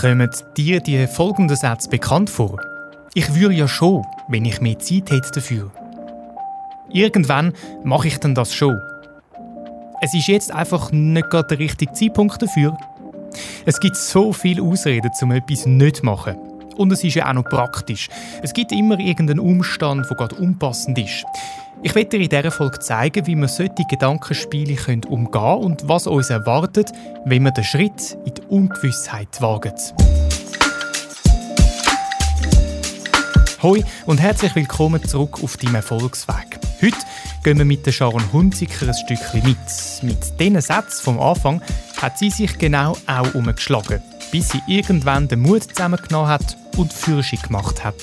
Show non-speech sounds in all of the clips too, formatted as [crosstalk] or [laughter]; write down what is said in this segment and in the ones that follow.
Kommen dir die folgenden Sätze bekannt vor? Ich würde ja schon, wenn ich mehr Zeit hätte dafür. Irgendwann mache ich dann das schon. Es ist jetzt einfach nicht gerade der richtige Zeitpunkt dafür. Es gibt so viele Ausreden, um etwas nicht zu machen. Und es ist ja auch noch praktisch. Es gibt immer irgendeinen Umstand, der gerade unpassend ist. Ich werde dir in dieser Folge zeigen, wie wir solche Gedankenspiele umgehen können und was uns erwartet, wenn wir den Schritt in die Ungewissheit wagen. Hoi und herzlich willkommen zurück auf deinem Erfolgsweg. Heute gehen wir mit der Sharon Hunziker ein Stückchen mit. Mit diesen Sätzen vom Anfang hat sie sich genau auch umgeschlagen, bis sie irgendwann den Mut zusammengenommen hat und Führerschein gemacht hat.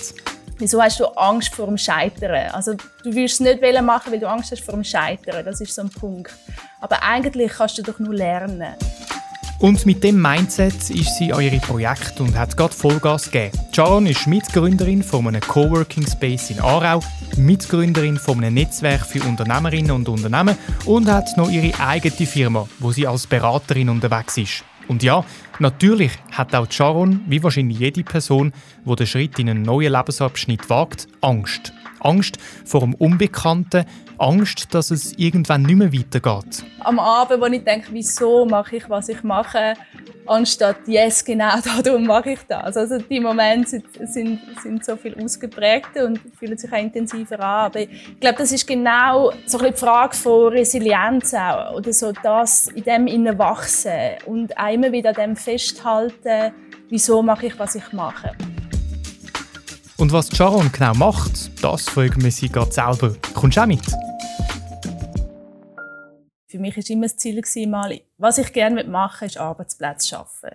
Wieso hast du Angst vor dem Scheitern? Also du willst es nicht machen, weil du Angst hast vor dem Scheitern. Das ist so ein Punkt. Aber eigentlich kannst du doch nur lernen. Und mit dem Mindset ist sie an ihre Projekte und hat gerade Vollgas gegeben. Sharon ist Mitgründerin von einem Coworking Space in Aarau, Mitgründerin von einem Netzwerk für Unternehmerinnen und Unternehmen und hat noch ihre eigene Firma, wo sie als Beraterin unterwegs ist. Und ja, natürlich hat auch Sharon, wie wahrscheinlich jede Person, die den Schritt in einen neuen Lebensabschnitt wagt, Angst. Angst vor dem Unbekannten, Angst, dass es irgendwann nicht mehr weitergeht. Am Abend, wo ich denke, wieso mache ich, was ich mache, anstatt yes, genau [laughs] darum mache ich das. Also die Momente sind, sind, sind so viel ausgeprägter und fühlen sich auch intensiver an. Aber ich glaube, das ist genau so die Frage von Resilienz auch. Oder so das in dem innen wachsen und auch immer wieder an dem festhalten, wieso mache ich, was ich mache. Und was Sharon genau macht, das fragen wir sie gerade selber. Kommst du auch mit? Für mich war immer das Ziel, mal, was ich gerne machen möchte, ist Arbeitsplätze schaffen.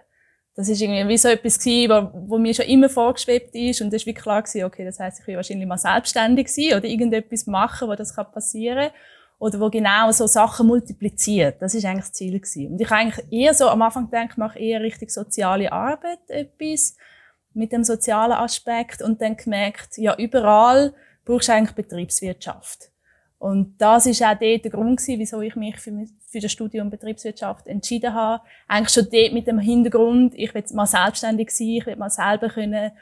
Das war irgendwie wie so etwas, was mir schon immer vorgeschwebt ist. Und es war klar, okay, das heisst, ich will wahrscheinlich mal selbstständig sein oder irgendetwas machen, wo das passieren kann. Oder wo genau so Sachen multipliziert. Das war eigentlich das Ziel. Und ich eigentlich eher so am Anfang gedacht, ich mache eher richtig soziale Arbeit etwas mit dem sozialen Aspekt und dann gemerkt, ja, überall brauchst du eigentlich Betriebswirtschaft. Und das ist auch dort der Grund gewesen, wieso ich mich für, für das Studium Betriebswirtschaft entschieden habe. Eigentlich schon dort mit dem Hintergrund, ich will mal selbstständig sein, ich will mal selber können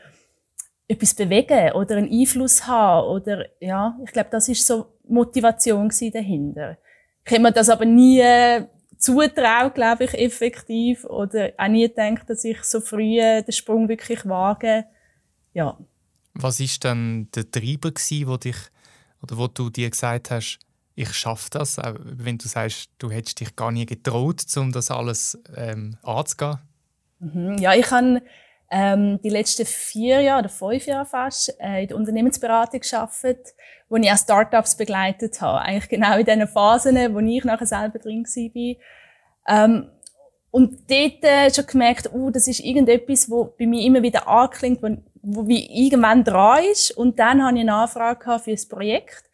etwas bewegen oder einen Einfluss haben oder, ja, ich glaube, das ist so Motivation dahinter. Ich habe mir das aber nie zutraut, glaube ich, effektiv. Oder auch nie gedacht, dass ich so früh den Sprung wirklich wage. Ja. Was ist dann der Treiber gewesen, wo dich oder wo du dir gesagt hast, ich schaffe das, auch wenn du sagst, du hättest dich gar nie getraut, um das alles ähm, anzugehen? Mhm. Ja, ich habe ähm, die letzten vier Jahre oder fünf Jahre fast äh, in der Unternehmensberatung gearbeitet, wo ich auch Startups begleitet habe. Eigentlich genau in diesen Phasen, wo ich nachher selber drin war. Ähm, und dort äh, schon gemerkt, uh, das ist irgendetwas, wo bei mir immer wieder anklingt, wo, wo wie irgendwann dran ist. Und dann hatte ich eine Anfrage für ein Projekt,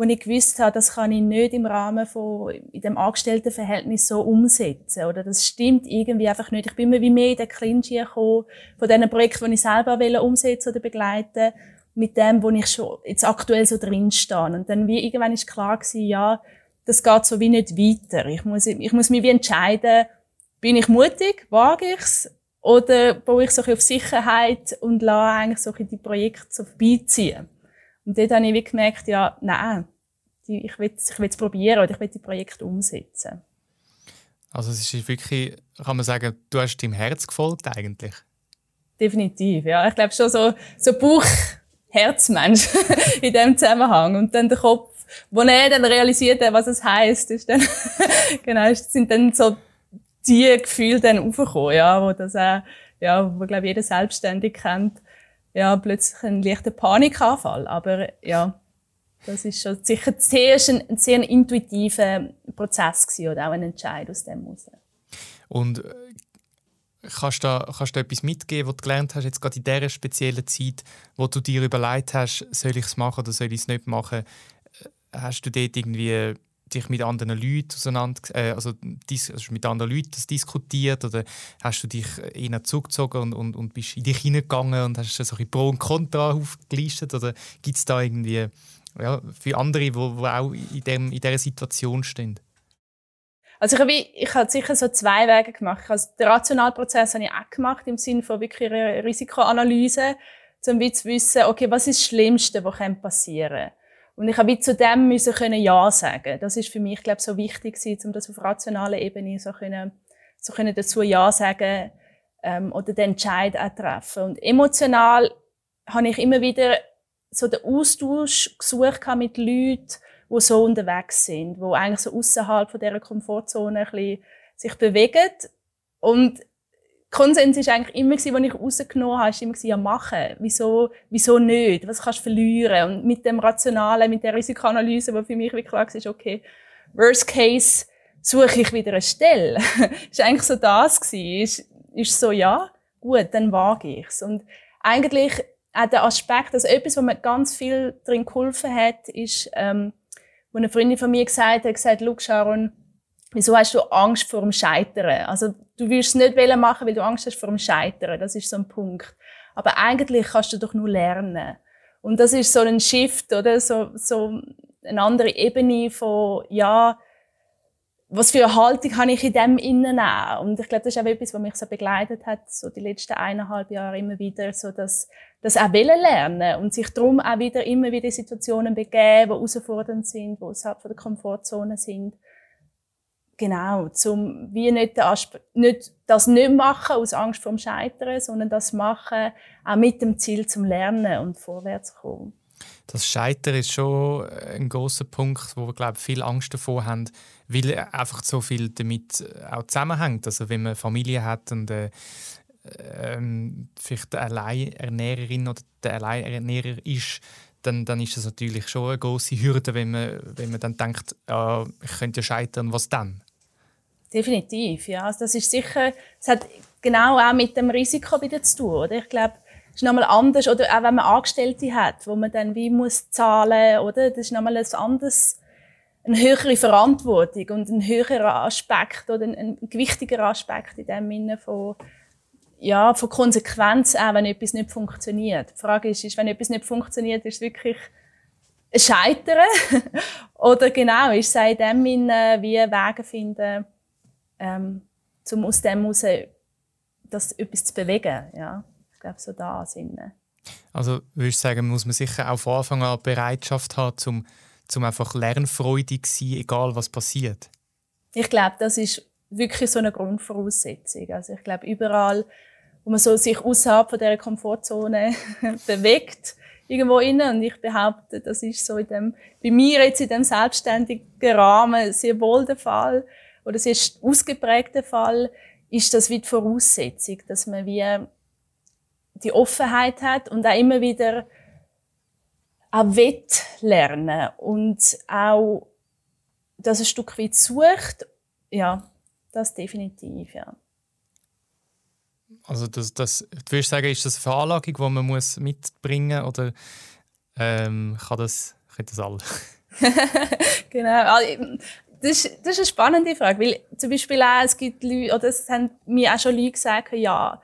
wo ich gewusst habe, das kann ich nicht im Rahmen von in dem Angestelltenverhältnis so umsetzen. Oder das stimmt irgendwie einfach nicht. Ich bin immer wie mehr in den Clinch gekommen von diesen Projekten, die ich selber umsetzen oder begleiten mit dem, wo ich schon jetzt aktuell so drin stehe. Und dann wie irgendwann ist klar gewesen, ja, das geht so wie nicht weiter. Ich muss, ich muss mich wie entscheiden, bin ich mutig, wage ich's, oder baue ich so auf Sicherheit und lasse eigentlich so die Projekte so vorbeiziehen. Und dort habe ich wie gemerkt, ja, nein, ich will, ich es probieren oder ich will die Projekte umsetzen. Also es ist wirklich, kann man sagen, du hast deinem Herz gefolgt eigentlich? Definitiv, ja. Ich glaube schon so, so Bauch, Herzmensch [laughs] in dem Zusammenhang. Und dann der Kopf, wo er dann realisiert, was es heisst, ist dann, [laughs] genau, sind dann so die Gefühle dann aufgekommen, ja, wo das auch, ja, wo, glaube jeder selbstständig kennt, ja, plötzlich ein leichter Panikanfall. Aber, ja, das ist schon sicher sehr, ein sehr intuitiver Prozess gewesen, oder auch ein Entscheid aus dem heraus. Und äh, Kannst du, kannst du etwas mitgeben, was du gelernt hast, jetzt gerade in dieser speziellen Zeit, wo du dir überlegt hast, soll ich es machen oder soll ich es nicht machen? Äh, hast du dort irgendwie dich mit anderen Leuten auseinander, äh, also, also mit anderen Leuten das diskutiert oder hast du dich eher zurückgezogen und, und, und bist in dich hineingegangen und hast so ein Pro und Contra aufgelistet oder gibt es da irgendwie ja, für andere, die auch in, dem, in dieser Situation stehen? Also ich habe, ich habe sicher so zwei Wege gemacht. Also den Rationalprozess habe ich auch gemacht, im Sinne von wirklich einer Risikoanalyse, um zu wissen, okay, was ist das Schlimmste, was passieren kann. Und ich habe zu dem müssen können Ja sagen. Das ist für mich, glaube ich, so wichtig gewesen, um das auf rationaler Ebene so können, so können dazu Ja sagen ähm, oder den Entscheid auch treffen. Und emotional habe ich immer wieder so den Austausch gesucht mit Leuten, die so unterwegs sind, die eigentlich so außerhalb von dieser Komfortzone ein bisschen sich bewegen. Und Konsens ist eigentlich immer gewesen, was ich rausgenommen habe, ist immer gewesen, ja machen. Wieso, wieso nicht? Was kannst du verlieren? Und mit dem Rationalen, mit der Risikoanalyse, wo für mich wirklich klar war, okay, worst case, suche ich wieder eine Stelle. [laughs] ist eigentlich so das gewesen. Ist, ist so, ja, gut, dann wage ich's. Und eigentlich auch der Aspekt, also etwas, was mir ganz viel drin geholfen hat, ist, ähm, wo eine Freundin von mir gesagt hat, gesagt, Look, Sharon, wieso hast du Angst vor dem Scheitern? Also, du willst es nicht machen, weil du Angst hast vor dem Scheitern. Das ist so ein Punkt. Aber eigentlich kannst du doch nur lernen. Und das ist so ein Shift, oder? So, so eine andere Ebene von, ja, was für eine Haltung habe ich in dem innen auch? Und ich glaube, das ist auch etwas, was mich so begleitet hat, so die letzten eineinhalb Jahre immer wieder, so dass, das auch wollen lernen und sich darum auch wieder immer wieder Situationen begeben, die herausfordernd sind, die außerhalb von der Komfortzone sind. Genau, zum wie nicht, nicht das nicht machen aus Angst vor dem Scheitern, sondern das machen auch mit dem Ziel zum Lernen und vorwärts kommen. Das Scheitern ist schon ein großer Punkt, wo wir glaube viel Angst davor haben, weil einfach so viel damit auch zusammenhängt. Also wenn man Familie hat und äh, ähm, vielleicht eine Alleinernährerin oder der Alleinernährer ist, dann, dann ist das natürlich schon eine große Hürde, wenn man, wenn man dann denkt, äh, ich könnte ja scheitern, was dann? Definitiv, ja. Also das ist sicher, es hat genau auch mit dem Risiko wieder zu tun, oder? Ich glaube, es ist nochmal anders, oder auch wenn man Angestellte hat, wo man dann wie muss zahlen, oder? Das ist nochmal ein anderes, eine höhere Verantwortung und ein höherer Aspekt oder ein, ein gewichtiger Aspekt in dem Sinne von, ja, von Konsequenz auch, wenn etwas nicht funktioniert. Die Frage ist, ist wenn etwas nicht funktioniert, ist es wirklich ein Scheitern? [laughs] oder genau, ist es in dem Sinne, wie Wege finden, ähm, um aus dem heraus das etwas zu bewegen. Ja, ich glaube, so da Sinne. Also würde ich sagen, muss man sicher auch von Anfang an Bereitschaft haben, um zum einfach lernfreudig zu sein, egal was passiert. Ich glaube, das ist wirklich so eine Grundvoraussetzung. Also ich glaube, überall, wo man so sich außerhalb von dieser Komfortzone [laughs] bewegt, irgendwo innen. Und ich behaupte, das ist so in dem, bei mir jetzt in dem selbstständigen Rahmen sehr wohl der Fall oder es ist ausgeprägter Fall, ist das wie die Voraussetzung, dass man wie die Offenheit hat und auch immer wieder auch wett lernen und auch das ein Stück weit sucht. Ja, das definitiv, ja. Also das, das, du würdest sagen, ist das eine Veranlagung, die man muss mitbringen muss oder ähm, kann das, kann das alle? [laughs] [laughs] genau. Das ist, das ist eine spannende Frage, weil zum Beispiel auch, es gibt Leute, oder es haben mir auch schon Leute gesagt, ja,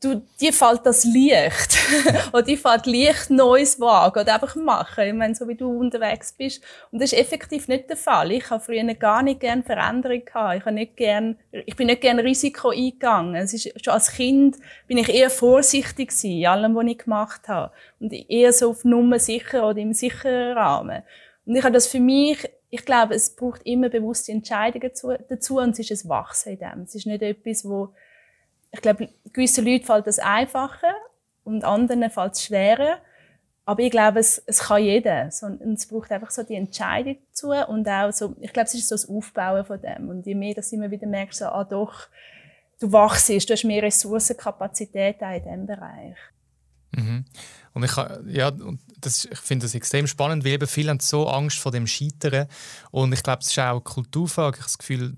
du, dir fällt das Licht. [laughs] oder dir fällt Licht Neues wagen oder einfach machen. Ich meine, so wie du unterwegs bist. Und das ist effektiv nicht der Fall. Ich habe früher gar nicht gerne Veränderung gehabt. Ich habe nicht gern, ich bin nicht gerne Risiko eingegangen. Es ist, schon als Kind bin ich eher vorsichtig gewesen, in allem, was ich gemacht habe. Und eher so auf Nummer sicher oder im sicheren Rahmen. Und ich habe das für mich ich glaube, es braucht immer bewusste Entscheidungen dazu und es ist ein Wachsen in dem. Es ist nicht etwas, wo, ich glaube, gewissen Leuten fällt das einfacher und anderen fällt es schwerer. Aber ich glaube, es, es kann jeder. Und es braucht einfach so die Entscheidung dazu und auch so, ich glaube, es ist so das Aufbauen von dem. Und je mehr, dass du immer wieder merkst, so, ah doch, du wachst, du hast mehr Ressourcenkapazität auch in diesem Bereich. Mhm. Und ich, ja, das, ich finde das extrem spannend, weil eben viele haben so Angst vor dem Scheitern. Und ich glaube, es ist auch eine Kulturfrage. Ich habe das Gefühl,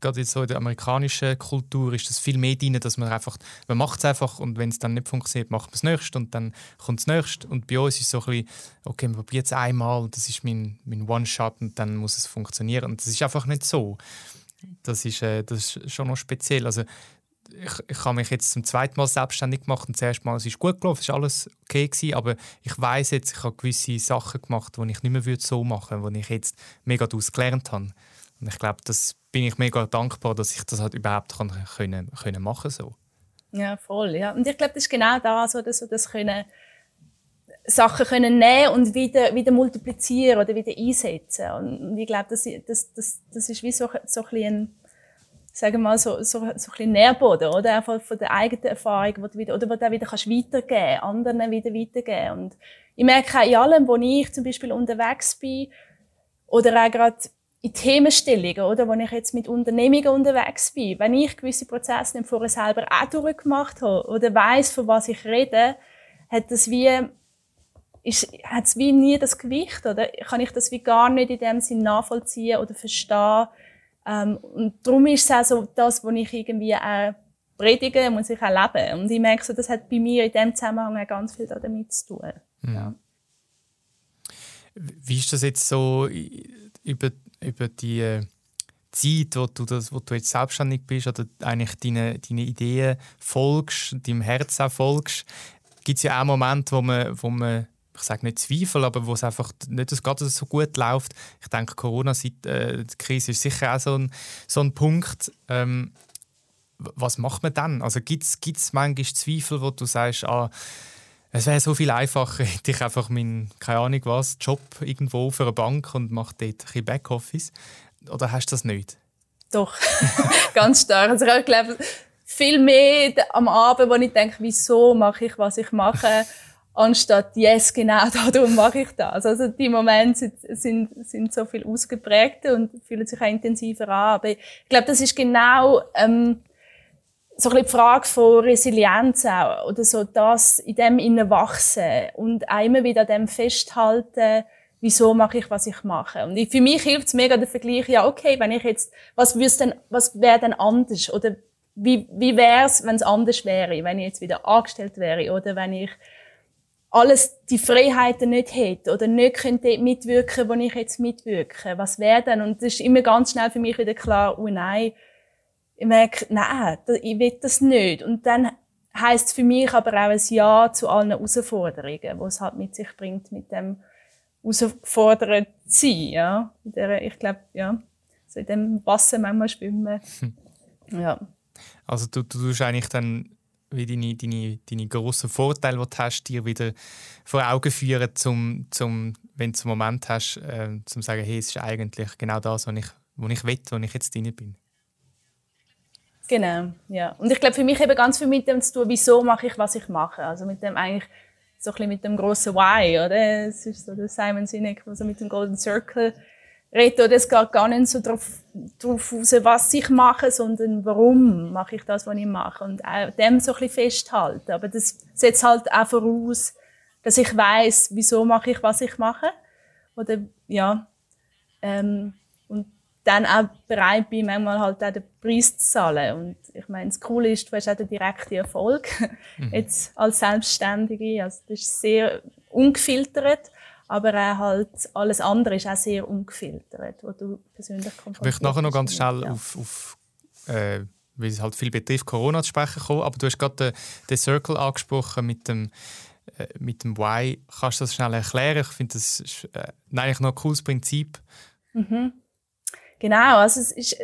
gerade so in der amerikanischen Kultur ist das viel mehr drin, dass man einfach, man macht es einfach und wenn es dann nicht funktioniert, macht man das nächste und dann kommt das nächste. Und bei uns ist es so ein bisschen, okay, man probiert es einmal, das ist mein, mein One-Shot und dann muss es funktionieren. Und das ist einfach nicht so. Das ist, äh, das ist schon noch speziell. Also ich, ich habe mich jetzt zum zweiten Mal selbstständig gemacht und das erste Mal es ist gut gelaufen, es war alles okay gewesen, aber ich weiß jetzt, ich habe gewisse Sachen gemacht, die ich nicht mehr so machen würde, die ich jetzt mega daraus gelernt habe. Und ich glaube, das bin ich mega dankbar, dass ich das halt überhaupt kann, können, können machen so. Ja, voll. Ja. Und ich glaube, das ist genau das, oder so das können Sachen können nehmen und wieder, wieder multiplizieren oder wieder einsetzen. Und ich glaube, das, das, das, das ist wie so, so ein bisschen sagen mal, so, so, so ein bisschen Nährboden, oder? Einfach von der eigenen Erfahrung, wo du wieder, oder wo du wieder kannst weitergeben, anderen wieder weitergeben. Und ich merke auch in allem, wo ich zum Beispiel unterwegs bin, oder auch gerade in Themenstellungen, oder, wo ich jetzt mit Unternehmungen unterwegs bin, wenn ich gewisse Prozesse nicht vorher selber auch durchgemacht habe, oder weiß, von was ich rede, hat das wie, ist, hat es wie nie das Gewicht, oder? Kann ich das wie gar nicht in dem Sinn nachvollziehen oder verstehen. Ähm, und darum ist es auch so das, was ich irgendwie auch predige, muss ich auch leben. Und ich merke so, das hat bei mir in dem Zusammenhang auch ganz viel damit zu tun. Mhm. Ja. Wie ist das jetzt so über, über die äh, Zeit, wo du, das, wo du jetzt selbstständig bist oder eigentlich deine, deine Ideen folgst, deinem Herz auch folgst? Gibt es ja auch Momente, wo man, wo man ich sage nicht Zweifel, aber wo es einfach nicht so gut läuft. Ich denke, Corona-Krise äh, ist sicher auch so ein, so ein Punkt. Ähm, was macht man dann? Also gibt es manchmal Zweifel, wo du sagst, ah, es wäre so viel einfacher, [laughs] hätte ich einfach meinen, keine Ahnung was, Job irgendwo für eine Bank und mache dort ein bisschen Backoffice? Oder hast du das nicht? Doch, [laughs] ganz stark. Also ich glaube, viel mehr am Abend, wo ich denke, wieso mache ich, was ich mache, anstatt yes, genau [laughs] darum mache ich das. Also die Momente sind, sind, sind so viel ausgeprägter und fühlen sich auch intensiver an. Aber ich glaube, das ist genau ähm, so ein die Frage von Resilienz auch, oder so das in dem innen wachsen und auch immer wieder an dem festhalten, wieso mache ich, was ich mache. Und für mich hilft es mega der Vergleich, ja, okay, wenn ich jetzt, was denn, was wäre denn anders? Oder wie, wie wäre es, wenn es anders wäre, wenn ich jetzt wieder angestellt wäre oder wenn ich alles die Freiheiten nicht hätte oder nicht könnte mitwirken, wo ich jetzt mitwirke. Was wäre denn? Und das ist immer ganz schnell für mich wieder klar, oh nein, ich merke, nein, ich will das nicht. Und dann heißt für mich aber auch ein Ja zu allen Herausforderungen, die es halt mit sich bringt, mit dem herausgefordert zu sein, ja. Der, ich glaube, ja, so in dem Wasser manchmal schwimmen. Hm. Ja. Also du, du tust eigentlich dann wie deine, deine, deine grossen Vorteile, die du hast, dir wieder vor Augen führen, zum, zum, wenn du einen Moment hast, äh, zum sagen, hey, es ist eigentlich genau das, was ich, was ich will, wo ich jetzt drin bin. Genau, ja. Und ich glaube, für mich eben ganz viel mit dem zu tun, wieso mache ich, was ich mache. Also mit dem eigentlich so ein bisschen mit dem grossen Why, oder? Es ist so der Simon Sinek, der so mit dem Golden Circle oder es geht gar nicht so darauf, darauf raus, was ich mache, sondern warum mache ich das, was ich mache. Und auch dem so ein bisschen festhalten. Aber das setzt halt auch voraus, dass ich weiß, wieso mache ich, was ich mache. Oder, ja, ähm, und dann auch bereit bin, manchmal halt auch den Preis zu zahlen. Und ich meine, das Coole ist, du hast auch den direkten Erfolg, mhm. jetzt als Selbstständige. Also das ist sehr ungefiltert, aber auch halt alles andere ist auch sehr ungefiltert, wo du persönlich konfrontiert Ich möchte nachher noch ganz schnell ja. auf, auf äh, weil es halt viel betrifft, Corona zu sprechen kommen, aber du hast gerade den, den Circle angesprochen mit dem äh, mit dem Why. Kannst du das schnell erklären? Ich finde, das ist äh, eigentlich noch ein cooles Prinzip. Mhm. Genau, also es ist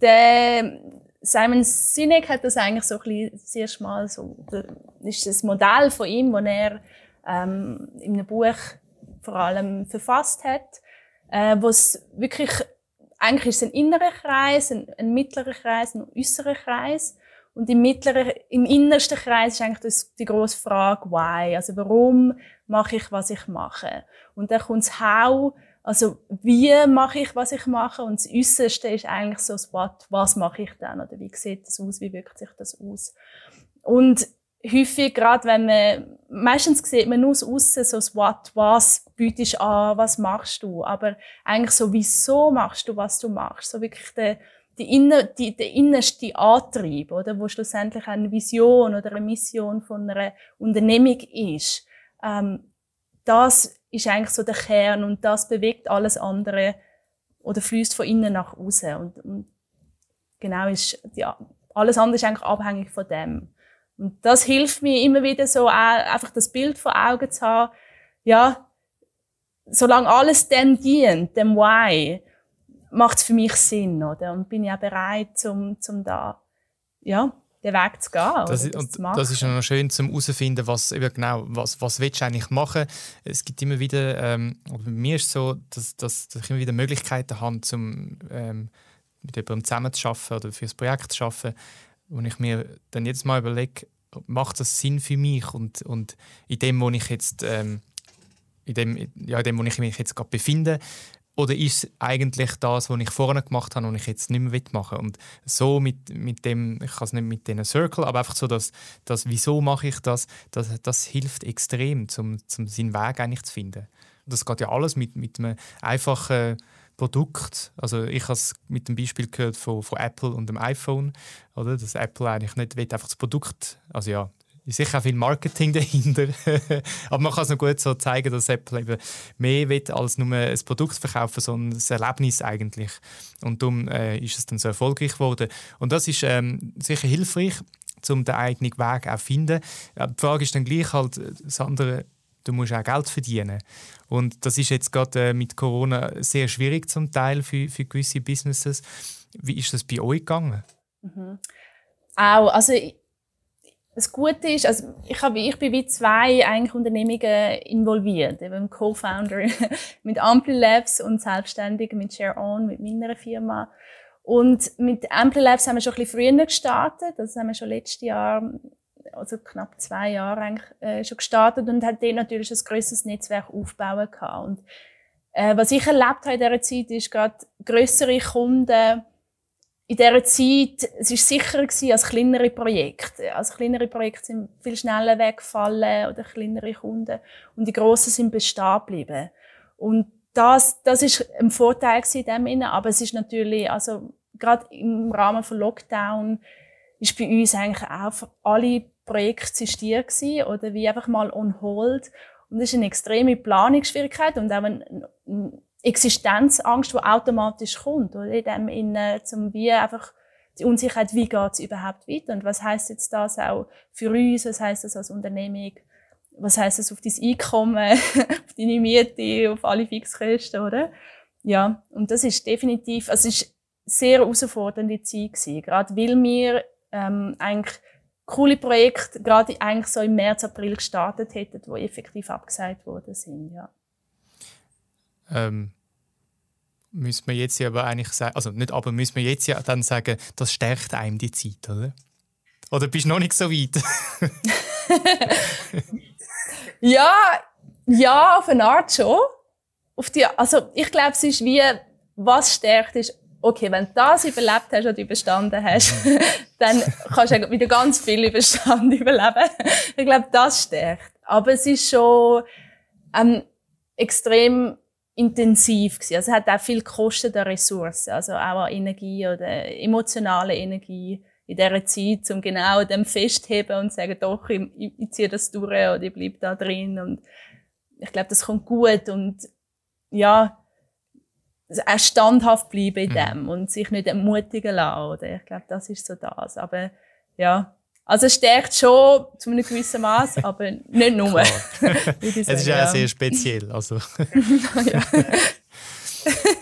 der Simon Sinek hat das eigentlich so ein bisschen das erste Mal so, das ist das Modell von ihm, das er ähm, in einem Buch vor allem verfasst hat, äh, wo es wirklich eigentlich ist es ein innerer Kreis, ein, ein mittlerer Kreis, ein äußerer Kreis. Und im mittleren, im innersten Kreis ist eigentlich das, die grosse Frage, why? Also warum mache ich, was ich mache? Und dann kommt das How, also, wie mache ich, was ich mache? Und das Äußerste ist eigentlich so das What, was mache ich dann? Oder wie sieht das aus? Wie wirkt sich das aus? Und häufig, gerade wenn man, meistens sieht man nur aus Aussen so das What, was bietest du an, was machst du? Aber eigentlich so, wieso machst du, was du machst? So wirklich der, die inner, die, der innerste Antrieb, oder? Wo schlussendlich eine Vision oder eine Mission von einer Unternehmung ist. Ähm, das ist eigentlich so der Kern und das bewegt alles andere oder fließt von innen nach außen und, und genau ist ja alles andere ist eigentlich abhängig von dem und das hilft mir immer wieder so auch, einfach das Bild vor Augen zu haben ja solange alles dem dient dem Why macht es für mich Sinn, oder? Und bin ja bereit, zum, zum da, ja, den Weg zu gehen. Das, ist, das, das ist noch schön zum herausfinden, was eben genau, was, was willst du eigentlich machen. Es gibt immer wieder, ähm, bei mir ist es so, dass, dass, dass ich immer wieder Möglichkeiten habe, zum, ähm, mit jemandem zusammen zu arbeiten oder für ein Projekt zu arbeiten, wo ich mir dann jedes Mal überlege, macht das Sinn für mich und, und in dem, wo ich jetzt ähm, in dem, ja, in dem, wo ich mich jetzt gerade befinde, oder ist es eigentlich das, was ich vorher gemacht habe und ich jetzt nicht mehr machen? Und so mit, mit dem, ich kann es nicht mit diesen Circle, aber einfach so, dass, dass wieso mache ich das, das, das hilft extrem, um, um seinen Weg eigentlich zu finden. Das geht ja alles mit, mit einem einfachen Produkt. Also ich habe es mit dem Beispiel gehört von, von Apple und dem iPhone, oder? Dass Apple eigentlich nicht will, einfach das Produkt, also ja, ist sicher auch viel Marketing [laughs] dahinter. Aber man kann es noch gut so zeigen, dass Apple eben mehr will als nur ein Produkt verkaufen, sondern ein Erlebnis eigentlich. Und darum äh, ist es dann so erfolgreich geworden. Und das ist ähm, sicher hilfreich, um den eigenen Weg auch zu finden. die Frage ist dann gleich halt, das andere, du musst auch Geld verdienen. Und das ist jetzt gerade äh, mit Corona sehr schwierig zum Teil für, für gewisse Businesses. Wie ist das bei euch gegangen? Mhm. Auch, also das Gute ist, also ich, habe, ich bin wie zwei eigentlich Unternehmungen involviert. Eben Co-Founder [laughs] mit Ampli Labs und selbstständig mit Share On, mit meiner Firma. Und mit Ampli Labs haben wir schon ein bisschen früher gestartet. Das haben wir schon letztes Jahr, also knapp zwei Jahre eigentlich, äh, schon gestartet und hat dort natürlich ein grösseres Netzwerk aufbauen können. Und äh, was ich erlebt habe in dieser Zeit, ist gerade grössere Kunden, in dieser Zeit, es war sicherer gewesen als kleinere Projekte. Also kleinere Projekte sind viel schneller weggefallen oder kleinere Kunden. Und die grossen sind bestehen geblieben. Und das, das ist ein Vorteil in dem Sinne. Aber es ist natürlich, also, gerade im Rahmen von Lockdown ist bei uns eigentlich auch alle Projekte sistiert gewesen, oder wie einfach mal on hold. Und das ist eine extreme Planungsschwierigkeit und auch ein, ein Existenzangst, die automatisch kommt. Oder in dem Innen, zum wie einfach die Unsicherheit, wie geht es überhaupt weiter und was heißt jetzt das auch für uns, was heißt das als Unternehmung, was heißt das auf dein Einkommen, [laughs] auf deine Miete, auf alle Fixkosten, oder? Ja, und das ist definitiv, also es ist sehr herausfordernde Zeit gewesen, gerade weil wir ähm, eigentlich coole Projekte gerade eigentlich so im März, April gestartet hätten, die effektiv abgesagt worden sind, ja. Ähm, müssen wir jetzt ja aber eigentlich sagen, also nicht aber, müssen wir jetzt ja dann sagen, das stärkt einem die Zeit, oder? Oder bist du noch nicht so weit? [laughs] ja, ja, auf eine Art schon. Auf die, also ich glaube, es ist wie, was stärkt ist, okay, wenn du das überlebt hast oder überstanden hast, [laughs] dann kannst du wieder ganz viel Überstand [laughs] überleben. ich glaube, das stärkt. Aber es ist schon ähm, extrem intensiv gewesen. Also es hat auch viel gekostet an Ressourcen, also auch an Energie oder emotionale Energie in dieser Zeit, um genau dem festheben und sagen, doch, ich, ich ziehe das durch oder ich bleibe da drin und ich glaube, das kommt gut und ja, auch standhaft bleiben in mhm. dem und sich nicht entmutigen lassen, oder? Ich glaube, das ist so das. Aber ja, also es stärkt schon zu einem gewissen Maß, [laughs] aber nicht nur. [laughs] es ist ja, sehr speziell. Also. [laughs]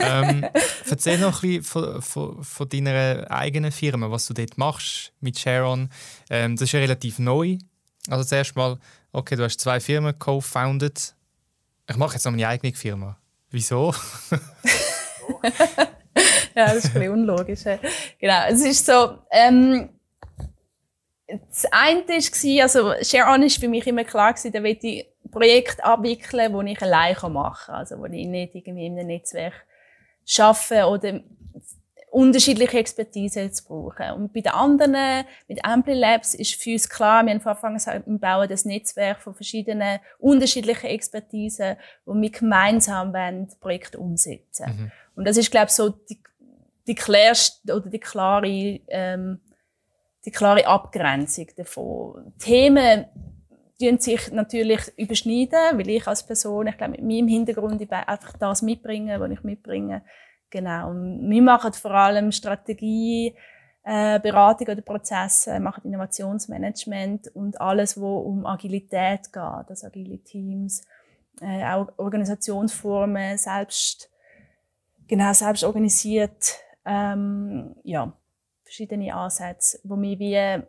ähm, erzähl noch ein bisschen von, von, von, deiner eigenen Firma, was du dort machst mit Sharon. Ähm, das ist ja relativ neu. Also zuerst mal, okay, du hast zwei Firmen co-founded. Ich mache jetzt noch meine eigene Firma. Wieso? [laughs] ja, das ist ein bisschen unlogisch. Genau, es ist so, ähm, das eine war, also Share On ist für mich immer klar gewesen, da will ich Projekte abwickeln, die ich allein machen kann. Also, wo ich nicht irgendwie in einem Netzwerk arbeite oder unterschiedliche Expertise zu brauchen. Und bei den anderen, mit Ampli Labs, ist für uns klar, wir haben von Anfang an wir bauen das Netzwerk von verschiedenen unterschiedlichen Expertisen, wo wir gemeinsam wollen, Projekte umsetzen. Mhm. Und das ist, glaube ich, so die, die klärste oder die klare ähm, die klare Abgrenzung davon. Themen die sich natürlich überschneiden, weil ich als Person, ich glaube, mit meinem Hintergrund einfach das mitbringe, was ich mitbringe. Genau. Und wir machen vor allem Strategie, äh, Beratung oder Prozesse, machen Innovationsmanagement und alles, wo um Agilität geht, also agile Teams, äh, auch Organisationsformen, selbst genau selbst organisiert. Ähm, ja, verschiedene Ansätze, wo wir wie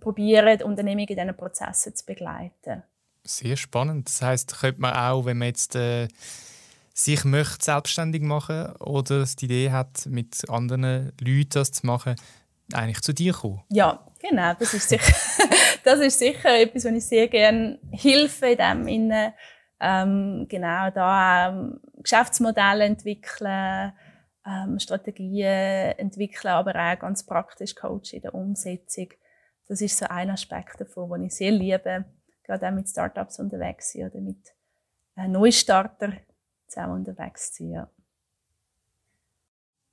probieren, Unternehmungen in diesen Prozessen zu begleiten. Sehr spannend. Das heißt, könnte man auch, wenn man jetzt äh, sich möchte selbstständig machen oder die Idee hat, mit anderen Leuten das zu machen, eigentlich zu dir kommen? Ja, genau. Das ist sicher, [laughs] das ist sicher etwas, was ich sehr gerne helfe in dem Innen. Ähm, genau da ähm, Geschäftsmodelle entwickeln, ähm, Strategien entwickeln, aber auch ganz praktisch Coach in der Umsetzung. Das ist so ein Aspekt davon, den ich sehr liebe, gerade auch mit Startups unterwegs sind oder mit äh, Neustarter zusammen unterwegs zu sein. Ja.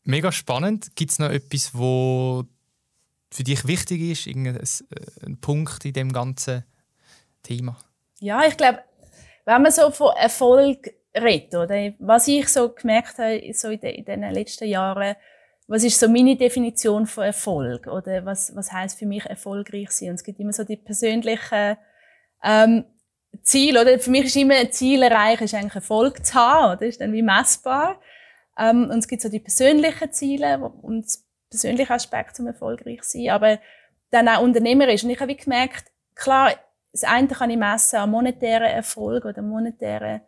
Mega spannend. Gibt es noch etwas, wo für dich wichtig ist, irgendein äh, Punkt in dem ganzen Thema? Ja, ich glaube, wenn man so von Erfolg redet, oder was ich so gemerkt habe so in, den, in den letzten Jahren, was ist so meine Definition von Erfolg oder was was heißt für mich erfolgreich sein? Und es gibt immer so die persönlichen ähm, Ziele, oder? Für mich ist immer ein Ziel erreichen, ist eigentlich Erfolg zu haben, oder? Ist dann wie messbar. Ähm, und es gibt so die persönlichen Ziele und persönliche Aspekt zum erfolgreich sein, aber dann auch unternehmerisch. Und ich habe wie gemerkt, klar, das eine kann ich messen an monetären Erfolg oder monetären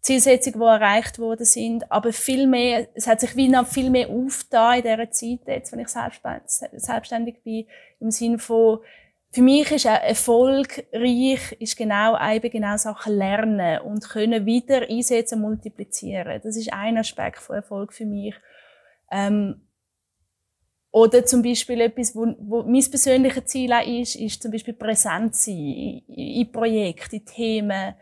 Zielsetzungen, die erreicht worden sind, aber viel mehr, es hat sich wie noch viel mehr aufgetan in dieser Zeit, jetzt, wenn ich selbstständig bin, im Sinne von, für mich ist auch erfolgreich, ist genau eben genau Sachen lernen und können wieder einsetzen, multiplizieren. Das ist ein Aspekt von Erfolg für mich. Ähm, oder zum Beispiel etwas, wo, wo mein persönliches Ziel auch ist, ist zum Beispiel präsent sein in, in Projekten, in Themen,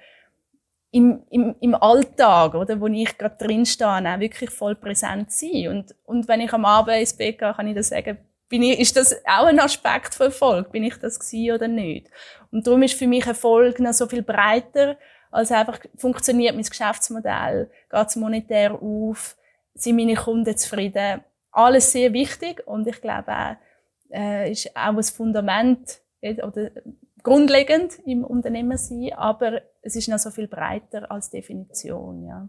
im, im, im Alltag, oder, wo ich gerade drin stehe, auch wirklich voll präsent sein. Und, und wenn ich am Abend ins Bett gehe, kann ich das sagen, bin ich, ist das auch ein Aspekt von Erfolg? Bin ich das gewesen oder nicht? Und darum ist für mich Erfolg noch so viel breiter, als einfach funktioniert mein Geschäftsmodell, geht es monetär auf, sind meine Kunden zufrieden alles sehr wichtig und ich glaube auch, äh, ist auch ein Fundament oder grundlegend im Unternehmen sein, aber es ist noch so viel breiter als Definition, ja.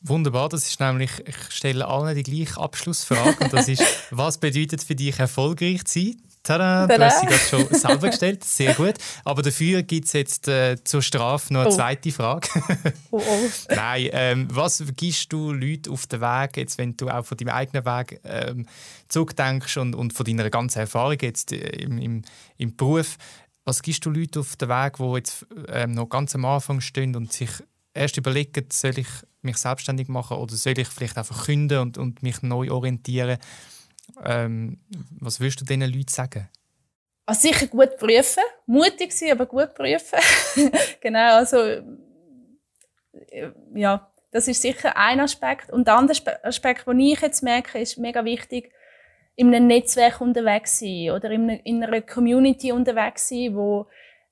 Wunderbar, das ist nämlich, ich stelle allen die gleiche Abschlussfrage und das ist, [laughs] was bedeutet für dich erfolgreich zu sein? Tada, Tada. du hast sie gerade schon [laughs] selber gestellt, sehr gut. Aber dafür gibt es jetzt äh, zur Strafe noch eine oh. zweite Frage. [laughs] oh, oh. Nein, ähm, was gibst du Leuten auf den Weg, jetzt, wenn du auch von deinem eigenen Weg ähm, zurückdenkst und, und von deiner ganzen Erfahrung jetzt äh, im, im, im Beruf, was gibst du Leuten auf den Weg, die jetzt ähm, noch ganz am Anfang stehen und sich erst überlegen, soll ich mich selbstständig machen oder soll ich vielleicht einfach künden und, und mich neu orientieren? Ähm, was würdest du diesen Leuten sagen? Also sicher gut prüfen, mutig sein, aber gut prüfen. [laughs] genau, also äh, ja, das ist sicher ein Aspekt. Und der andere Aspekt, den ich jetzt merke, ist mega wichtig, in einem Netzwerk unterwegs sein oder in einer Community unterwegs sein, wo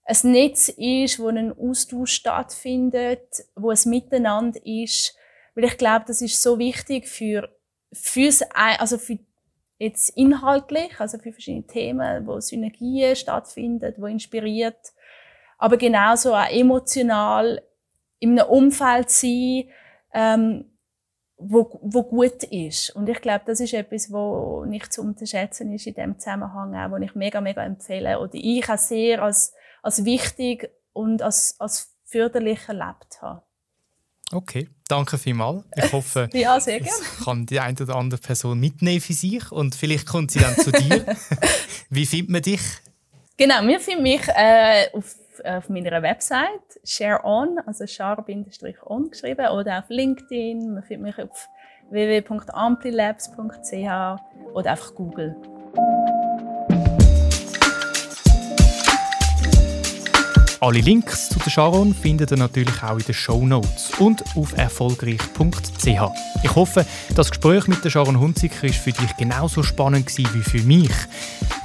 ein Netz ist, wo ein Austausch stattfindet, wo es Miteinander ist. Weil ich glaube, das ist so wichtig für, fürs, also für jetzt inhaltlich, also für verschiedene Themen, wo Synergien stattfinden, wo inspiriert, aber genauso auch emotional in einem Umfeld sein, ähm, wo, wo gut ist. Und ich glaube, das ist etwas, wo nicht zu unterschätzen ist in dem Zusammenhang, auch, wo ich mega, mega empfehle oder ich auch sehr als, als wichtig und als, als förderlich erlebt habe. Okay, danke vielmals. Ich hoffe, [laughs] ja, sehr gerne. kann die eine oder andere Person mitnehmen für sich und vielleicht kommt sie dann zu dir. [laughs] Wie findet man dich? Genau, wir finden mich äh, auf, auf meiner Website ShareOn, also share-on geschrieben, oder auf LinkedIn. Man findet mich auf www.amplilabs.ch oder einfach Google. Alle Links zu der Sharon findet ihr natürlich auch in den Show Notes und auf erfolgreich.ch. Ich hoffe, das Gespräch mit der Sharon Hunziker ist für dich genauso spannend gewesen wie für mich.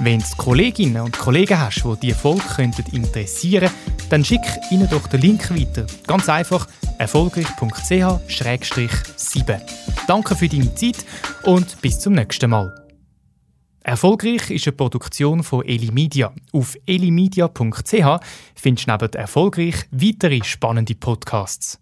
Wenn du Kolleginnen und Kollegen hast, die diese Folge interessieren könnten, dann schick ihnen doch den Link weiter. Ganz einfach erfolgreich.ch-7. Danke für deine Zeit und bis zum nächsten Mal. Erfolgreich ist eine Produktion von Elimedia. Auf elimedia.ch findest du neben erfolgreich weitere spannende Podcasts.